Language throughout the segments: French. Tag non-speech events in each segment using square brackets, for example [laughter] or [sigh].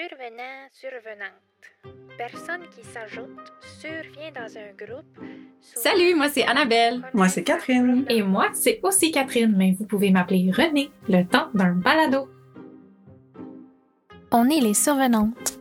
Survenant, survenante. Personne qui s'ajoute survient dans un groupe. Salut, moi c'est Annabelle. Moi c'est Catherine. Et moi c'est aussi Catherine, mais vous pouvez m'appeler René, le temps d'un balado. On est les survenantes.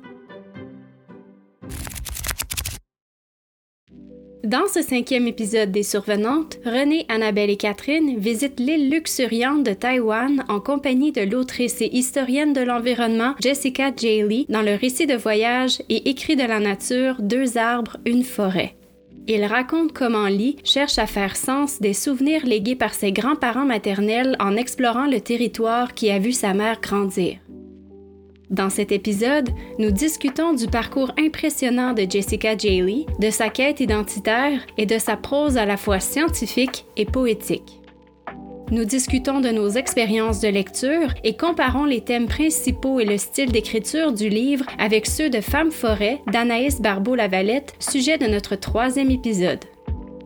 Dans ce cinquième épisode des Survenantes, René, Annabelle et Catherine visitent l'île luxuriante de Taïwan en compagnie de l'autrice et historienne de l'environnement Jessica J. Lee dans le récit de voyage et écrit de la nature Deux arbres, une forêt. Il raconte comment Lee cherche à faire sens des souvenirs légués par ses grands-parents maternels en explorant le territoire qui a vu sa mère grandir. Dans cet épisode, nous discutons du parcours impressionnant de Jessica J. Lee, de sa quête identitaire et de sa prose à la fois scientifique et poétique. Nous discutons de nos expériences de lecture et comparons les thèmes principaux et le style d'écriture du livre avec ceux de Femme forêt d'Anaïs Barbeau-Lavalette, sujet de notre troisième épisode.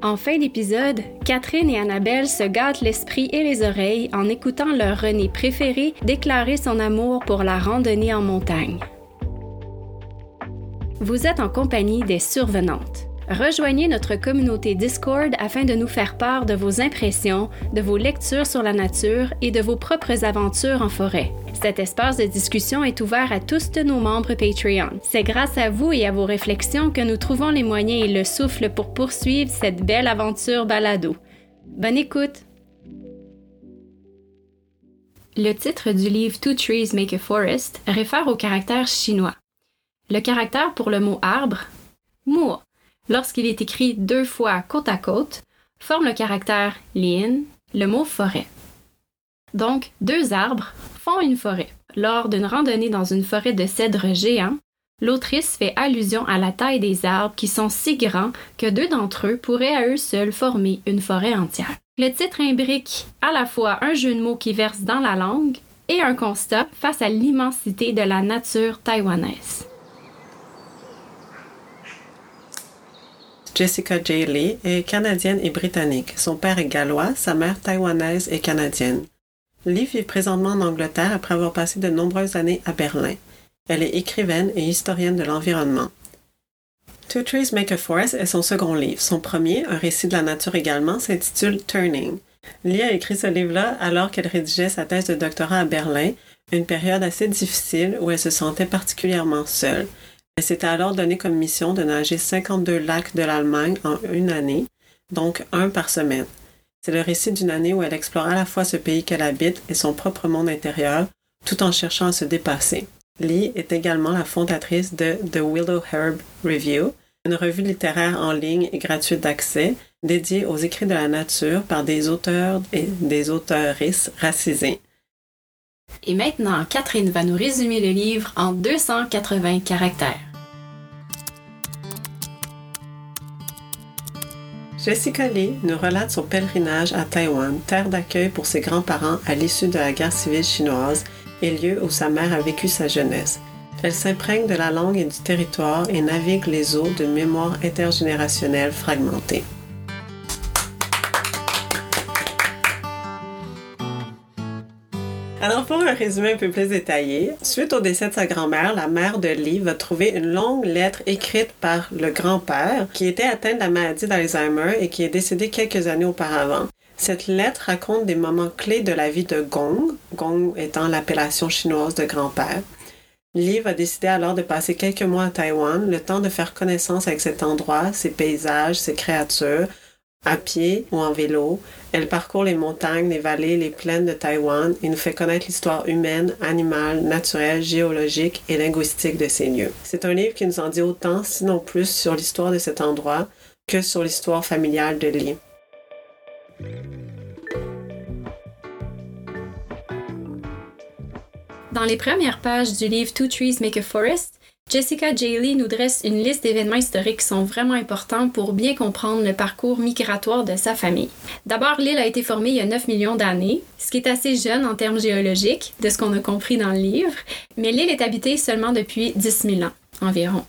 En fin d'épisode, Catherine et Annabelle se gâtent l'esprit et les oreilles en écoutant leur René préféré déclarer son amour pour la randonnée en montagne. Vous êtes en compagnie des survenantes. Rejoignez notre communauté Discord afin de nous faire part de vos impressions, de vos lectures sur la nature et de vos propres aventures en forêt. Cet espace de discussion est ouvert à tous de nos membres Patreon. C'est grâce à vous et à vos réflexions que nous trouvons les moyens et le souffle pour poursuivre cette belle aventure balado. Bonne écoute! Le titre du livre Two Trees Make a Forest réfère au caractère chinois. Le caractère pour le mot arbre, mo, lorsqu'il est écrit deux fois côte à côte, forme le caractère lien, le mot forêt. Donc, deux arbres font une forêt. Lors d'une randonnée dans une forêt de cèdres géants, l'autrice fait allusion à la taille des arbres qui sont si grands que deux d'entre eux pourraient à eux seuls former une forêt entière. Le titre imbrique à la fois un jeu de mots qui verse dans la langue et un constat face à l'immensité de la nature taïwanaise. Jessica J. Lee est canadienne et britannique. Son père est gallois, sa mère taïwanaise et canadienne. Lee vit présentement en Angleterre après avoir passé de nombreuses années à Berlin. Elle est écrivaine et historienne de l'environnement. Two Trees Make a Forest est son second livre. Son premier, un récit de la nature également, s'intitule Turning. Lee a écrit ce livre-là alors qu'elle rédigeait sa thèse de doctorat à Berlin, une période assez difficile où elle se sentait particulièrement seule. Elle s'était alors donné comme mission de nager 52 lacs de l'Allemagne en une année, donc un par semaine. C'est le récit d'une année où elle explore à la fois ce pays qu'elle habite et son propre monde intérieur, tout en cherchant à se dépasser. Lee est également la fondatrice de The Willow Herb Review, une revue littéraire en ligne et gratuite d'accès dédiée aux écrits de la nature par des auteurs et des auteuristes racisés. Et maintenant, Catherine va nous résumer le livre en 280 caractères. Jessica Lee nous relate son pèlerinage à Taïwan, terre d'accueil pour ses grands-parents à l'issue de la guerre civile chinoise et lieu où sa mère a vécu sa jeunesse. Elle s'imprègne de la langue et du territoire et navigue les eaux de mémoires intergénérationnelles fragmentées. Alors, pour un résumé un peu plus détaillé, suite au décès de sa grand-mère, la mère de Lee va trouver une longue lettre écrite par le grand-père qui était atteint de la maladie d'Alzheimer et qui est décédé quelques années auparavant. Cette lettre raconte des moments clés de la vie de Gong, Gong étant l'appellation chinoise de grand-père. Lee va décider alors de passer quelques mois à Taïwan, le temps de faire connaissance avec cet endroit, ses paysages, ses créatures, à pied ou en vélo, elle parcourt les montagnes, les vallées, les plaines de Taïwan et nous fait connaître l'histoire humaine, animale, naturelle, géologique et linguistique de ces lieux. C'est un livre qui nous en dit autant, sinon plus, sur l'histoire de cet endroit que sur l'histoire familiale de Lee. Dans les premières pages du livre Two Trees Make a Forest, Jessica J. Lee nous dresse une liste d'événements historiques qui sont vraiment importants pour bien comprendre le parcours migratoire de sa famille. D'abord, l'île a été formée il y a 9 millions d'années, ce qui est assez jeune en termes géologiques, de ce qu'on a compris dans le livre, mais l'île est habitée seulement depuis 10 000 ans environ.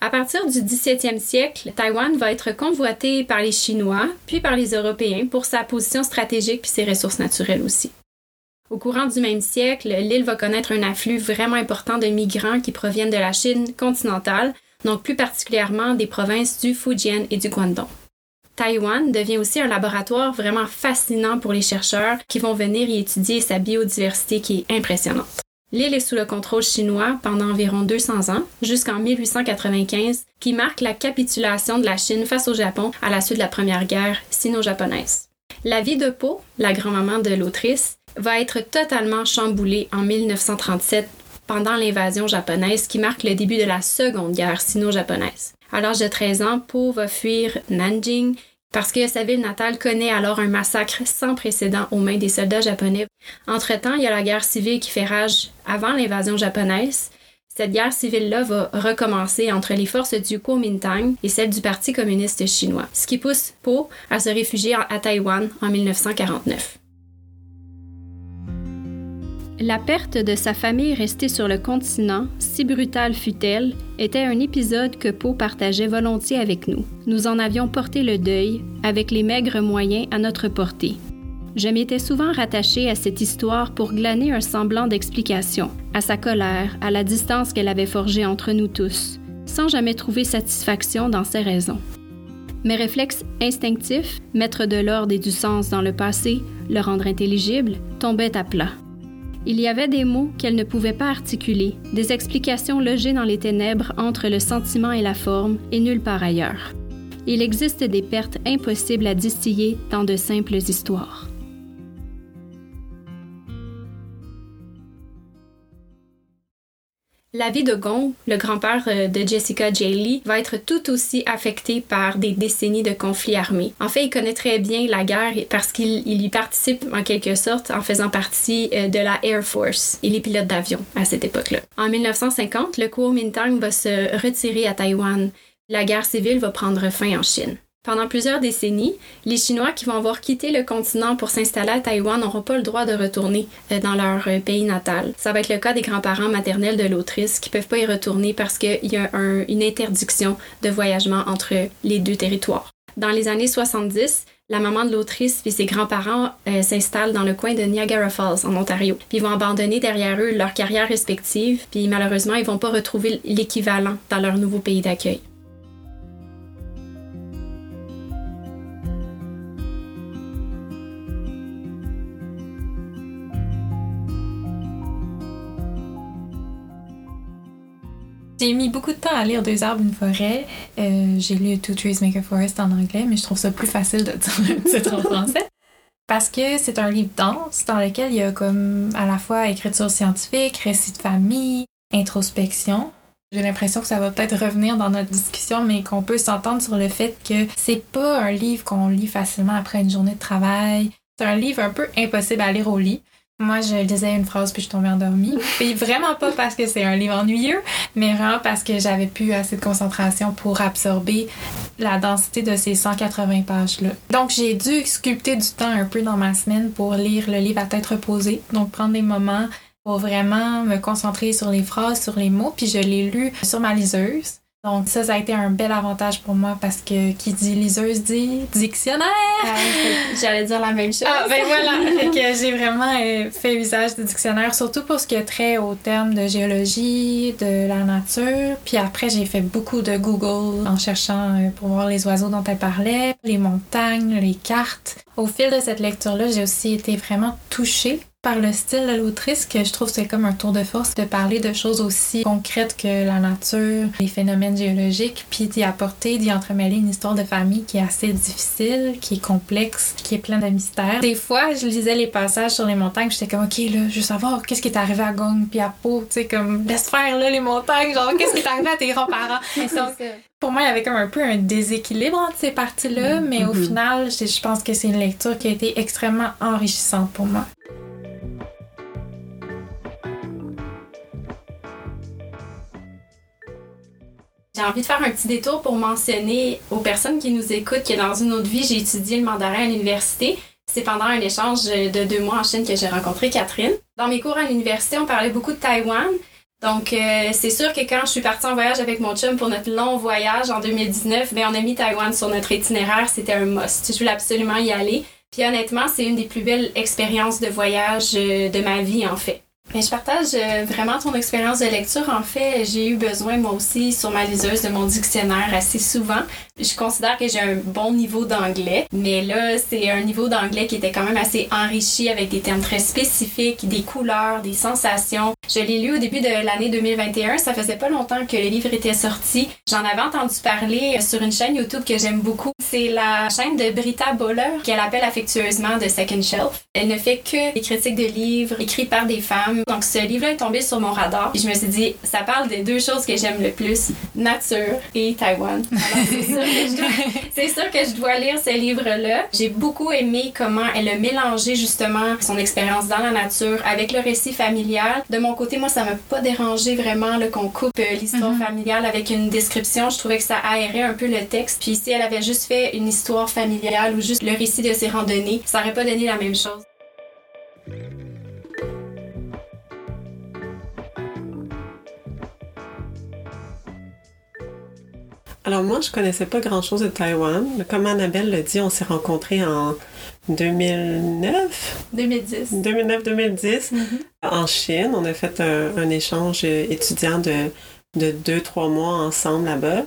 À partir du 17e siècle, Taïwan va être convoité par les Chinois, puis par les Européens pour sa position stratégique puis ses ressources naturelles aussi. Au courant du même siècle, l'île va connaître un afflux vraiment important de migrants qui proviennent de la Chine continentale, donc plus particulièrement des provinces du Fujian et du Guangdong. Taïwan devient aussi un laboratoire vraiment fascinant pour les chercheurs qui vont venir y étudier sa biodiversité qui est impressionnante. L'île est sous le contrôle chinois pendant environ 200 ans, jusqu'en 1895, qui marque la capitulation de la Chine face au Japon à la suite de la Première Guerre sino-japonaise. La vie de Po, la grand-maman de l'autrice, va être totalement chamboulée en 1937 pendant l'invasion japonaise qui marque le début de la Seconde Guerre sino-japonaise. À l'âge de 13 ans, Po va fuir Nanjing parce que sa ville natale connaît alors un massacre sans précédent aux mains des soldats japonais. Entre-temps, il y a la guerre civile qui fait rage avant l'invasion japonaise. Cette guerre civile-là va recommencer entre les forces du Kuomintang et celles du Parti communiste chinois, ce qui pousse Po à se réfugier à Taïwan en 1949. La perte de sa famille restée sur le continent, si brutale fut-elle, était un épisode que Poe partageait volontiers avec nous. Nous en avions porté le deuil, avec les maigres moyens à notre portée. Je m'étais souvent rattachée à cette histoire pour glaner un semblant d'explication, à sa colère, à la distance qu'elle avait forgée entre nous tous, sans jamais trouver satisfaction dans ses raisons. Mes réflexes instinctifs, mettre de l'ordre et du sens dans le passé, le rendre intelligible, tombaient à plat. Il y avait des mots qu'elle ne pouvait pas articuler, des explications logées dans les ténèbres entre le sentiment et la forme, et nulle part ailleurs. Il existe des pertes impossibles à distiller dans de simples histoires. La vie de Gong, le grand-père euh, de Jessica J. Lee, va être tout aussi affecté par des décennies de conflits armés. En fait, il connaît très bien la guerre parce qu'il y participe en quelque sorte en faisant partie euh, de la Air Force. Il est pilote d'avion à cette époque-là. En 1950, le Kuomintang va se retirer à Taïwan. La guerre civile va prendre fin en Chine. Pendant plusieurs décennies, les Chinois qui vont avoir quitté le continent pour s'installer à Taïwan n'auront pas le droit de retourner euh, dans leur euh, pays natal. Ça va être le cas des grands-parents maternels de l'autrice qui peuvent pas y retourner parce qu'il y a une interdiction de voyagement entre les deux territoires. Dans les années 70, la maman de l'autrice et ses grands-parents euh, s'installent dans le coin de Niagara Falls, en Ontario. Puis ils vont abandonner derrière eux leur carrière respective, puis malheureusement, ils vont pas retrouver l'équivalent dans leur nouveau pays d'accueil. J'ai mis beaucoup de temps à lire Deux arbres, une forêt. Euh, j'ai lu Two Trees Make a Forest en anglais, mais je trouve ça plus facile de [laughs] dire le titre en français. Parce que c'est un livre dense dans lequel il y a comme à la fois écriture scientifique, récit de famille, introspection. J'ai l'impression que ça va peut-être revenir dans notre discussion, mais qu'on peut s'entendre sur le fait que c'est pas un livre qu'on lit facilement après une journée de travail. C'est un livre un peu impossible à lire au lit. Moi, je lisais une phrase puis je tombais endormie. [laughs] Et vraiment pas parce que c'est un livre ennuyeux, mais vraiment parce que j'avais plus assez de concentration pour absorber la densité de ces 180 pages-là. Donc, j'ai dû sculpter du temps un peu dans ma semaine pour lire le livre à tête reposée. Donc, prendre des moments pour vraiment me concentrer sur les phrases, sur les mots. Puis, je l'ai lu sur ma liseuse. Donc ça, ça a été un bel avantage pour moi parce que qui dit liseuse dit dictionnaire. Ah, j'allais dire la même chose. Ah ben voilà, fait que j'ai vraiment euh, fait usage du dictionnaire, surtout pour ce qui est trait au terme de géologie, de la nature. Puis après, j'ai fait beaucoup de Google en cherchant euh, pour voir les oiseaux dont elle parlait, les montagnes, les cartes. Au fil de cette lecture-là, j'ai aussi été vraiment touchée par le style de l'autrice que je trouve c'est comme un tour de force de parler de choses aussi concrètes que la nature, les phénomènes géologiques, puis d'y apporter, d'y entremêler une histoire de famille qui est assez difficile, qui est complexe, qui est pleine de mystères. Des fois, je lisais les passages sur les montagnes, j'étais comme ok là, je veux savoir qu'est-ce qui est arrivé à Gong puis à Po, tu sais comme laisse faire là les montagnes, genre qu'est-ce qui est arrivé à tes grands-parents? [laughs] pour moi, il y avait comme un peu un déséquilibre entre ces parties-là, mais au mm-hmm. final, je pense que c'est une lecture qui a été extrêmement enrichissante pour moi. J'ai envie de faire un petit détour pour mentionner aux personnes qui nous écoutent que dans une autre vie, j'ai étudié le mandarin à l'université. C'est pendant un échange de deux mois en Chine que j'ai rencontré Catherine. Dans mes cours à l'université, on parlait beaucoup de Taïwan. Donc, euh, c'est sûr que quand je suis partie en voyage avec mon chum pour notre long voyage en 2019, ben, on a mis Taïwan sur notre itinéraire. C'était un must. Je voulais absolument y aller. Puis honnêtement, c'est une des plus belles expériences de voyage euh, de ma vie en fait. Mais je partage euh, vraiment ton expérience de lecture. En fait, j'ai eu besoin moi aussi sur ma liseuse de mon dictionnaire assez souvent. Je considère que j'ai un bon niveau d'anglais, mais là, c'est un niveau d'anglais qui était quand même assez enrichi avec des termes très spécifiques, des couleurs, des sensations. Je l'ai lu au début de l'année 2021. Ça faisait pas longtemps que le livre était sorti. J'en avais entendu parler sur une chaîne YouTube que j'aime beaucoup. C'est la chaîne de Brita Boller qu'elle appelle affectueusement The Second Shelf. Elle ne fait que des critiques de livres écrits par des femmes donc ce livre-là est tombé sur mon radar et je me suis dit, ça parle des deux choses que j'aime le plus, nature et Taïwan. [laughs] c'est sûr, que je dois lire ce livre-là. J'ai beaucoup aimé comment elle a mélangé justement son expérience dans la nature avec le récit familial. De mon côté, moi, ça m'a pas dérangé vraiment qu'on coupe euh, l'histoire mm-hmm. familiale avec une description. Je trouvais que ça aérait un peu le texte. Puis si elle avait juste fait une histoire familiale ou juste le récit de ses randonnées, ça aurait pas donné la même chose. Alors moi, je connaissais pas grand-chose de Taïwan. Comme Annabelle l'a dit, on s'est rencontrés en 2009. 2010. 2009-2010 mm-hmm. en Chine. On a fait un, échange étudiant de, de deux, trois mois ensemble là-bas.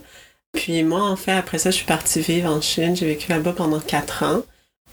Puis moi, en fait, après ça, je suis partie vivre en Chine. J'ai vécu là-bas pendant quatre ans.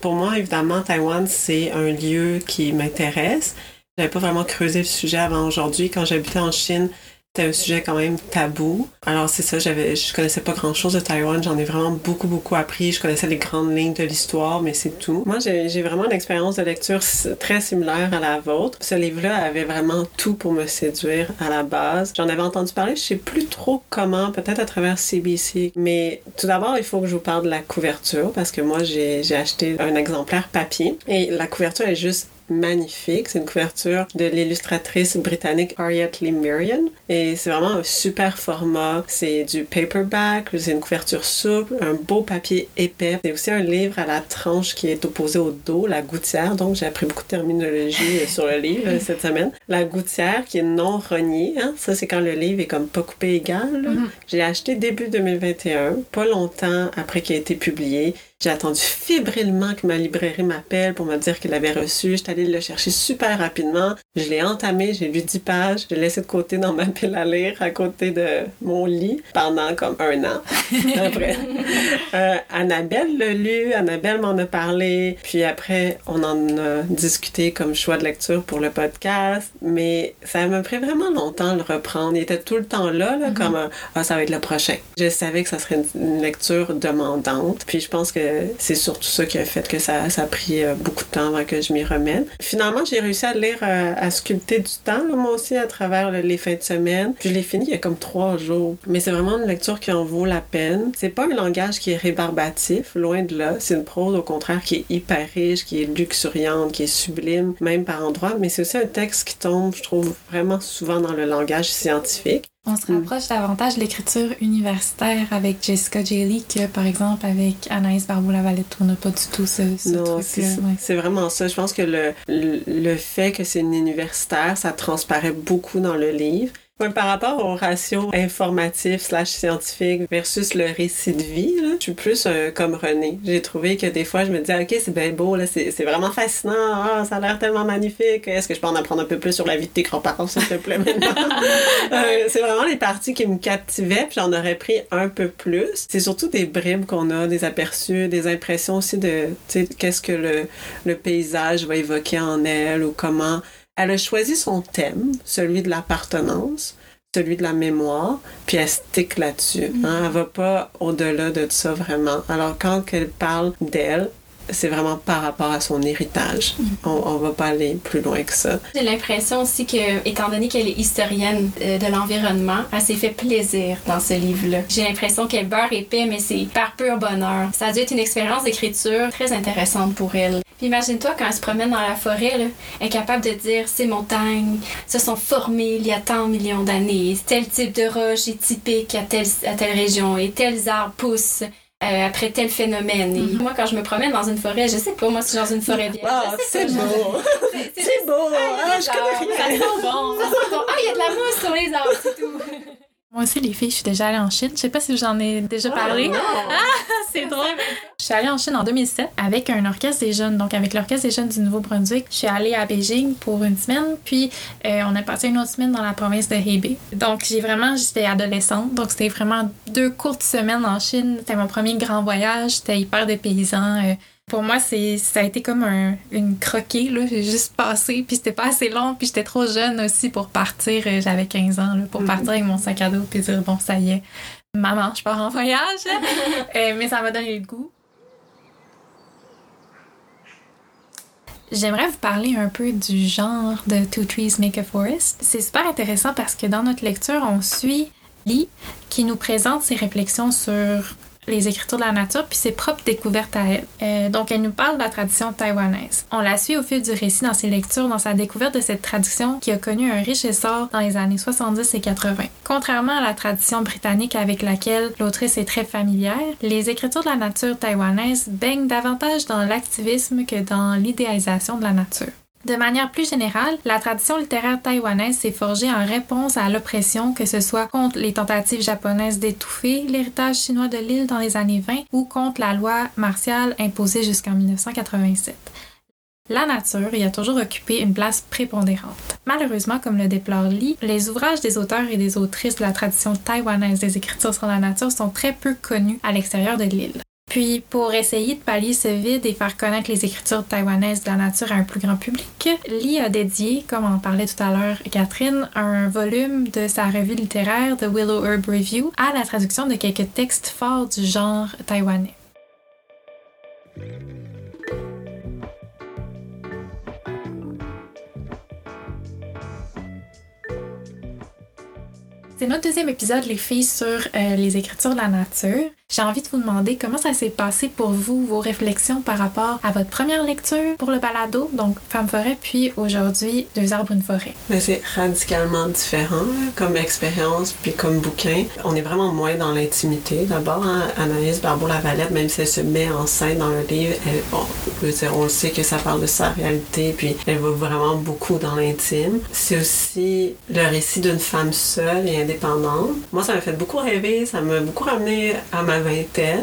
Pour moi, évidemment, Taïwan, c'est un lieu qui m'intéresse. J'avais pas vraiment creusé le sujet avant aujourd'hui. Quand j'habitais en Chine, c'était un sujet quand même tabou. Alors c'est ça, je connaissais pas grand chose de Taïwan, j'en ai vraiment beaucoup beaucoup appris. Je connaissais les grandes lignes de l'histoire, mais c'est tout. Moi, j'ai, vraiment une expérience de lecture très similaire à la vôtre. Ce livre-là avait vraiment tout pour me séduire à la base. J'en avais entendu parler, je sais plus trop comment, peut-être à travers CBC. Mais tout d'abord, il faut que je vous parle de la couverture parce que moi, j'ai acheté un exemplaire papier et la couverture est juste magnifique. C'est une couverture de l'illustratrice britannique Harriet Lee Merian. Et c'est vraiment un super format. C'est du paperback, c'est une couverture souple, un beau papier épais. C'est aussi un livre à la tranche qui est opposé au dos, la gouttière. Donc j'ai appris beaucoup de terminologie sur le livre cette semaine. La gouttière qui est non rognée. Hein? Ça, c'est quand le livre est comme pas coupé égal. Mm-hmm. J'ai acheté début 2021, pas longtemps après qu'il ait été publié. J'ai attendu fébrilement que ma librairie m'appelle pour me dire qu'il l'avait reçu. J'étais allée le chercher super rapidement. Je l'ai entamé, j'ai lu 10 pages. Je l'ai laissé de côté dans ma pile à lire à côté de mon lit pendant comme un an. [laughs] après, euh, Annabelle l'a lu, Annabelle m'en a parlé. Puis après, on en a discuté comme choix de lecture pour le podcast. Mais ça m'a pris vraiment longtemps de le reprendre. Il était tout le temps là, là mm-hmm. comme ah, ça va être le prochain. Je savais que ça serait une lecture demandante. Puis je pense que c'est surtout ça qui a fait que ça, a pris euh, beaucoup de temps avant que je m'y remette. Finalement, j'ai réussi à lire, euh, à, sculpter du temps, moi aussi, à travers les fins de semaine. Je l'ai fini il y a comme trois jours. Mais c'est vraiment une lecture qui en vaut la peine. C'est pas un langage qui est rébarbatif, loin de là. C'est une prose, au contraire, qui est hyper riche, qui est luxuriante, qui est sublime, même par endroits. Mais c'est aussi un texte qui tombe, je trouve, vraiment souvent dans le langage scientifique. On se rapproche davantage de l'écriture universitaire avec Jessica Lee que, par exemple, avec Anaïs Barbeau-Lavalette. On n'a pas du tout ce, ce truc-là. C'est vraiment ça. Je pense que le, le fait que c'est une universitaire, ça transparaît beaucoup dans le livre par rapport au ratio informatif slash scientifique versus le récit de vie, là, je suis plus euh, comme René. J'ai trouvé que des fois, je me disais, OK, c'est bien beau, là, c'est, vraiment fascinant, ah, ça a l'air tellement magnifique. Est-ce que je peux en apprendre un peu plus sur la vie de tes grands-parents, s'il te plaît, maintenant? [laughs] Euh, c'est vraiment les parties qui me captivaient, puis j'en aurais pris un peu plus. C'est surtout des bribes qu'on a, des aperçus, des impressions aussi de, tu sais, qu'est-ce que le, le paysage va évoquer en elle ou comment elle a choisi son thème, celui de l'appartenance, celui de la mémoire, puis elle stick là-dessus. Hein? Elle va pas au-delà de ça vraiment. Alors quand elle parle d'elle, c'est vraiment par rapport à son héritage. On, on va pas aller plus loin que ça. J'ai l'impression aussi que, étant donné qu'elle est historienne euh, de l'environnement, elle s'est fait plaisir dans ce livre-là. J'ai l'impression qu'elle beurre épais, mais c'est par pur bonheur. Ça a dû être une expérience d'écriture très intéressante pour elle. Imagine-toi quand elle se promène dans la forêt, là, elle est capable de dire ces montagnes se sont formées il y a tant de millions d'années, tel type de roche est typique à telle, à telle région et tels arbres poussent. Euh, après tel phénomène. Et mhm. moi, quand je me promène dans une forêt, je sais pas, moi, c'est dans une forêt vierge. Ah, c'est beau! C'est beau! Ah, je connais rien! Ça sent bon! Ça sent bon! Ah, il y a de la mousse sur les arbres, c'est tout! [laughs] Moi aussi, les filles, je suis déjà allée en Chine. Je sais pas si j'en ai déjà parlé. [laughs] Ah, c'est drôle. Je suis allée en Chine en 2007 avec un orchestre des jeunes, donc avec l'orchestre des jeunes du Nouveau-Brunswick. Je suis allée à Beijing pour une semaine, puis euh, on a passé une autre semaine dans la province de Hebei. Donc j'ai vraiment, j'étais adolescente, donc c'était vraiment deux courtes semaines en Chine. C'était mon premier grand voyage, c'était hyper dépaysant. Euh, pour moi, c'est ça a été comme un, une croquée. Là. J'ai juste passé, puis c'était pas assez long, puis j'étais trop jeune aussi pour partir. Euh, j'avais 15 ans, là, pour partir avec mon sac à dos, puis dire, bon, ça y est, maman, je pars en voyage. [laughs] Euh, mais ça m'a donné le goût. J'aimerais vous parler un peu du genre de Two Trees Make a Forest. C'est super intéressant parce que dans notre lecture, on suit Lee qui nous présente ses réflexions sur les écritures de la nature puis ses propres découvertes à elle. Euh, donc, elle nous parle de la tradition taïwanaise. On la suit au fil du récit dans ses lectures, dans sa découverte de cette tradition qui a connu un riche essor dans les années 70 et 80. Contrairement à la tradition britannique avec laquelle l'autrice est très familière, les écritures de la nature taïwanaise baignent davantage dans l'activisme que dans l'idéalisation de la nature. De manière plus générale, la tradition littéraire taïwanaise s'est forgée en réponse à l'oppression, que ce soit contre les tentatives japonaises d'étouffer l'héritage chinois de l'île dans les années 20 ou contre la loi martiale imposée jusqu'en 1987. La nature y a toujours occupé une place prépondérante. Malheureusement, comme le déplore Lee, les ouvrages des auteurs et des autrices de la tradition taïwanaise des écritures sur la nature sont très peu connus à l'extérieur de l'île. Puis, pour essayer de pallier ce vide et faire connaître les écritures taïwanaises de la nature à un plus grand public, Lee a dédié, comme en parlait tout à l'heure Catherine, un volume de sa revue littéraire The Willow Herb Review à la traduction de quelques textes forts du genre taïwanais. C'est notre deuxième épisode, les filles, sur euh, les écritures de la nature. J'ai envie de vous demander comment ça s'est passé pour vous, vos réflexions par rapport à votre première lecture pour le balado, donc Femme forêt, puis aujourd'hui Deux arbres, une forêt. Mais c'est radicalement différent comme expérience puis comme bouquin. On est vraiment moins dans l'intimité. D'abord, hein, Anaïs Barbeau-Lavalette, même si elle se met en scène dans le livre, elle, bon, on le sait que ça parle de sa réalité, puis elle va vraiment beaucoup dans l'intime. C'est aussi le récit d'une femme seule et indépendante. Moi, ça m'a fait beaucoup rêver, ça m'a beaucoup ramené à ma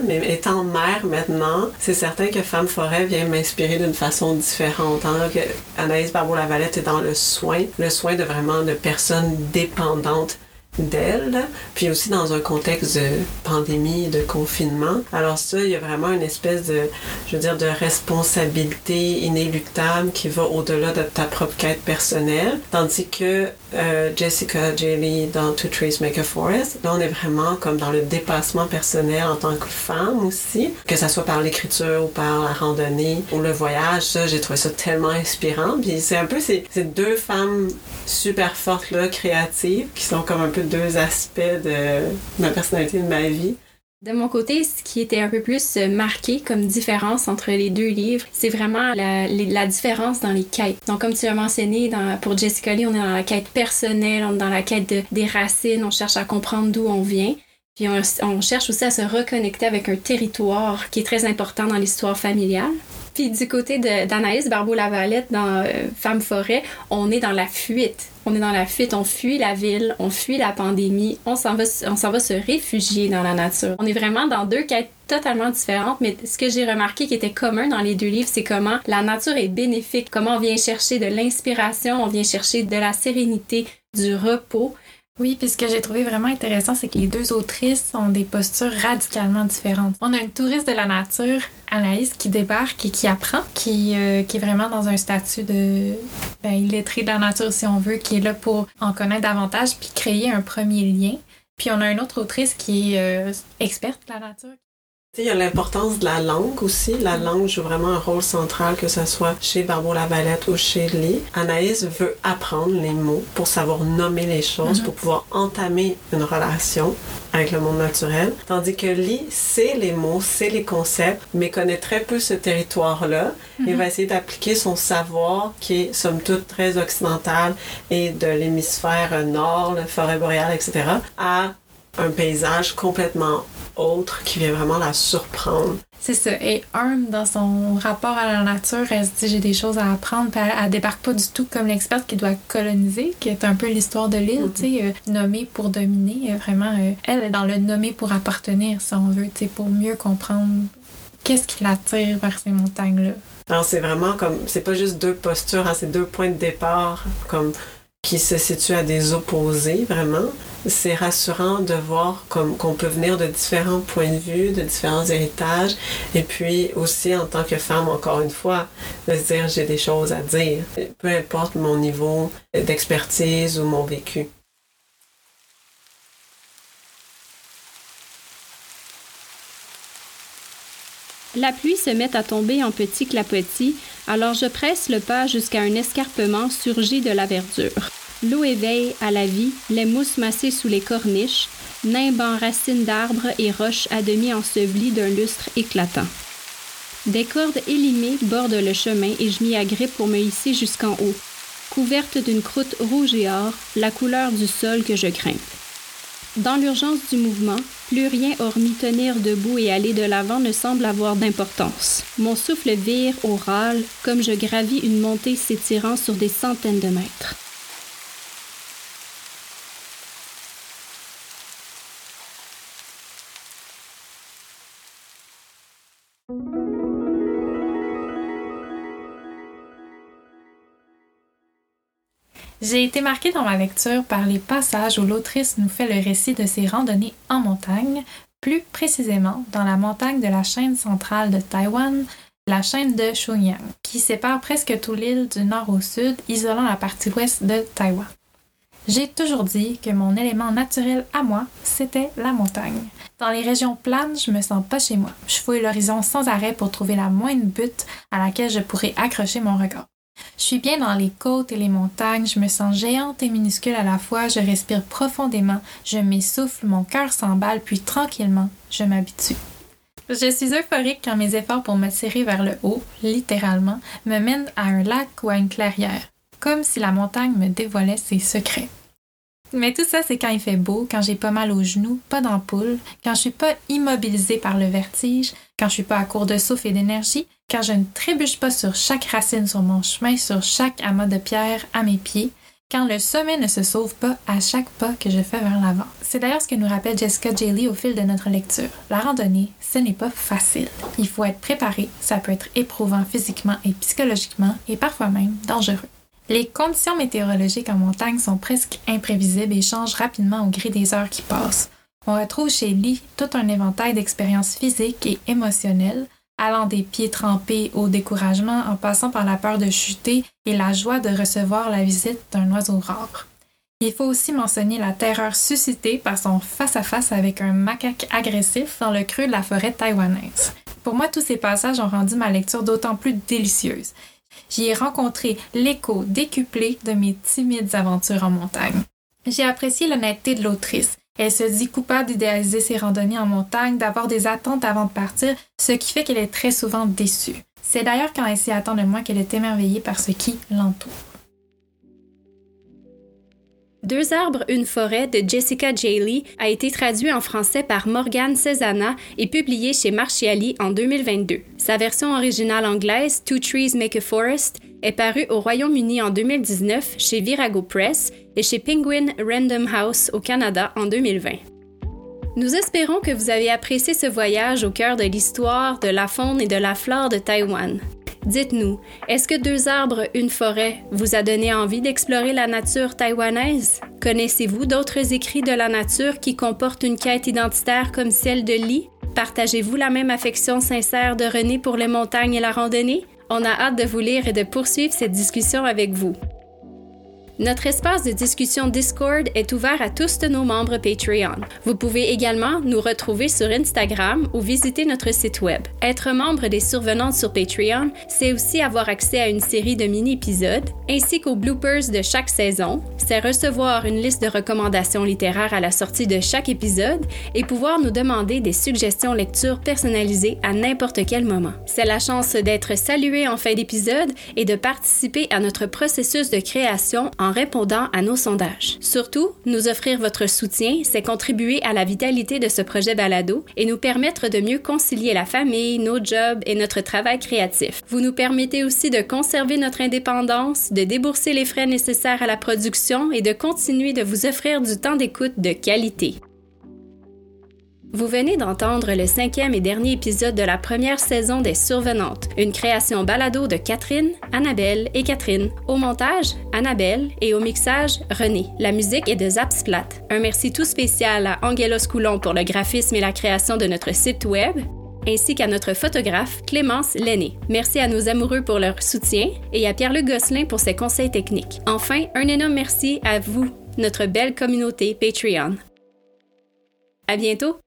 mais étant mère maintenant, c'est certain que Femme Forêt vient m'inspirer d'une façon différente. Hein, que Anaïs Barbeau-Lavalette est dans le soin, le soin de vraiment de personnes dépendantes d'elle, puis aussi dans un contexte de pandémie, de confinement. Alors ça, il y a vraiment une espèce de, je veux dire, de responsabilité inéluctable qui va au-delà de ta propre quête personnelle, tandis que euh, Jessica Jaley dans Two Trees Make a Forest, là on est vraiment comme dans le dépassement personnel en tant que femme aussi, que ça soit par l'écriture ou par la randonnée ou le voyage, ça j'ai trouvé ça tellement inspirant. Puis c'est un peu ces, ces deux femmes super fortes là, créatives, qui sont comme un peu deux aspects de ma personnalité, de ma vie. De mon côté, ce qui était un peu plus marqué comme différence entre les deux livres, c'est vraiment la, différence dans les quêtes. Donc, comme tu as mentionné, pour Jessica Lee, on est dans la quête personnelle, on est dans la quête de, des racines, on cherche à comprendre d'où on vient. Puis on, cherche aussi à se reconnecter avec un territoire qui est très important dans l'histoire familiale. Puis du côté d'Anaïs Barbeau-Lavalette dans euh, Femme Forêt, on est dans la fuite. On est dans la fuite, on fuit la ville, on fuit la pandémie, on s'en va, on s'en va se réfugier dans la nature. On est vraiment dans deux quêtes totalement différentes, mais ce que j'ai remarqué qui était commun dans les deux livres, c'est comment la nature est bénéfique, comment on vient chercher de l'inspiration, on vient chercher de la sérénité, du repos. Oui, puis ce que j'ai trouvé vraiment intéressant, c'est que les deux autrices ont des postures radicalement différentes. On a une touriste de la nature, Anaïs, qui débarque et qui apprend, qui, euh, qui est vraiment dans un statut de ben, illettré de la nature, si on veut, qui est là pour en connaître davantage puis créer un premier lien. Puis on a une autre autrice qui est euh, experte de la nature, il y a l'importance de la langue aussi. La langue joue vraiment un rôle central, que ce soit chez Barbeau-Lavalette ou chez Lee. Anaïs veut apprendre les mots pour savoir nommer les choses, pour pouvoir entamer une relation avec le monde naturel. Tandis que Lee sait les mots, sait les concepts, mais connaît très peu ce territoire-là. Il va essayer d'appliquer son savoir, qui est somme toute très occidental et de l'hémisphère nord, la forêt boréale, etc., à un paysage complètement autre qui vient vraiment la surprendre. C'est ça. Et Arm, dans son rapport à la nature, elle se dit j'ai des choses à apprendre, puis elle, elle débarque pas du tout comme l'experte qui doit coloniser, qui est un peu l'histoire de l'île, tu sais, euh, nommée pour dominer. euh, vraiment, euh, elle est dans le nommer pour appartenir, si on veut, tu sais, pour mieux comprendre qu'est-ce qui l'attire vers ces montagnes-là. Alors c'est vraiment comme, c'est pas juste deux postures, hein, c'est deux points de départ comme qui se situent à des opposés vraiment. C'est rassurant de voir qu'on peut venir de différents points de vue, de différents héritages, et puis aussi en tant que femme, encore une fois, de se dire j'ai des choses à dire, peu importe mon niveau d'expertise ou mon vécu. La pluie se met à tomber en petits clapotis, alors je presse le pas jusqu'à un escarpement surgi de la verdure. L'eau éveille à la vie les mousses massées sous les corniches, nimbant racines d'arbres et roches à demi ensevelies d'un lustre éclatant. Des cordes élimées bordent le chemin et je m'y agrippe pour me hisser jusqu'en haut, couverte d'une croûte rouge et or, la couleur du sol que je grimpe. Dans l'urgence du mouvement, plus rien hormis tenir debout et aller de l'avant ne semble avoir d'importance. Mon souffle vire au râle comme je gravis une montée s'étirant sur des centaines de mètres. J'ai été marquée dans ma lecture par les passages où l'autrice nous fait le récit de ses randonnées en montagne, plus précisément dans la montagne de la chaîne centrale de Taïwan, la chaîne de Shenyang, qui sépare presque toute l'île du nord au sud, isolant la partie ouest de Taïwan. J'ai toujours dit que mon élément naturel à moi, c'était la montagne. Dans les régions planes, je me sens pas chez moi. Je fouille l'horizon sans arrêt pour trouver la moindre butte à laquelle je pourrais accrocher mon regard. Je suis bien dans les côtes et les montagnes, je me sens géante et minuscule à la fois, je respire profondément, je m'essouffle, mon cœur s'emballe, puis tranquillement, je m'habitue. Je suis euphorique quand mes efforts pour me tirer vers le haut, littéralement, me mènent à un lac ou à une clairière, comme si la montagne me dévoilait ses secrets. Mais tout ça, c'est quand il fait beau, quand j'ai pas mal aux genoux, pas d'ampoule, quand je suis pas immobilisée par le vertige, quand je suis pas à court de souffle et d'énergie, quand je ne trébuche pas sur chaque racine sur mon chemin, sur chaque amas de pierre à mes pieds, quand le sommet ne se sauve pas à chaque pas que je fais vers l'avant. C'est d'ailleurs ce que nous rappelle Jessica Lee au fil de notre lecture. La randonnée, ce n'est pas facile. Il faut être préparé, ça peut être éprouvant physiquement et psychologiquement, et parfois même dangereux. Les conditions météorologiques en montagne sont presque imprévisibles et changent rapidement au gré des heures qui passent. On retrouve chez Lee tout un éventail d'expériences physiques et émotionnelles, allant des pieds trempés au découragement en passant par la peur de chuter et la joie de recevoir la visite d'un oiseau rare. Il faut aussi mentionner la terreur suscitée par son face-à-face avec un macaque agressif dans le creux de la forêt taïwanaise. Pour moi, tous ces passages ont rendu ma lecture d'autant plus délicieuse. J'y ai rencontré l'écho décuplé de mes timides aventures en montagne. J'ai apprécié l'honnêteté de l'autrice. Elle se dit coupable d'idéaliser ses randonnées en montagne, d'avoir des attentes avant de partir, ce qui fait qu'elle est très souvent déçue. C'est d'ailleurs quand elle s'y attend de moi qu'elle est émerveillée par ce qui l'entoure. Deux arbres, une forêt de Jessica J. Lee a été traduit en français par Morgane Cezana et publié chez Marchiali en 2022. Sa version originale anglaise, Two Trees Make a Forest, est parue au Royaume-Uni en 2019 chez Virago Press et chez Penguin Random House au Canada en 2020. Nous espérons que vous avez apprécié ce voyage au cœur de l'histoire, de la faune et de la flore de Taïwan. Dites-nous, est-ce que Deux arbres, une forêt vous a donné envie d'explorer la nature taïwanaise? Connaissez-vous d'autres écrits de la nature qui comportent une quête identitaire comme celle de Lee? Partagez-vous la même affection sincère de René pour les montagnes et la randonnée? On a hâte de vous lire et de poursuivre cette discussion avec vous. Notre espace de discussion Discord est ouvert à tous de nos membres Patreon. Vous pouvez également nous retrouver sur Instagram ou visiter notre site web. Être membre des survenantes sur Patreon, c'est aussi avoir accès à une série de mini-épisodes, ainsi qu'aux bloopers de chaque saison, c'est recevoir une liste de recommandations littéraires à la sortie de chaque épisode et pouvoir nous demander des suggestions lecture personnalisées à n'importe quel moment. C'est la chance d'être salué en fin d'épisode et de participer à notre processus de création en en répondant à nos sondages. Surtout, nous offrir votre soutien, c'est contribuer à la vitalité de ce projet balado et nous permettre de mieux concilier la famille, nos jobs et notre travail créatif. Vous nous permettez aussi de conserver notre indépendance, de débourser les frais nécessaires à la production et de continuer de vous offrir du temps d'écoute de qualité. Vous venez d'entendre le cinquième et dernier épisode de la première saison des Survenantes, une création balado de Catherine, Annabelle et Catherine. Au montage, Annabelle et au mixage, René. La musique est de Zapsplat. Un merci tout spécial à Angelos Coulon pour le graphisme et la création de notre site web, ainsi qu'à notre photographe Clémence Lenné. Merci à nos amoureux pour leur soutien et à Pierre-Luc Gosselin pour ses conseils techniques. Enfin, un énorme merci à vous, notre belle communauté Patreon. À bientôt!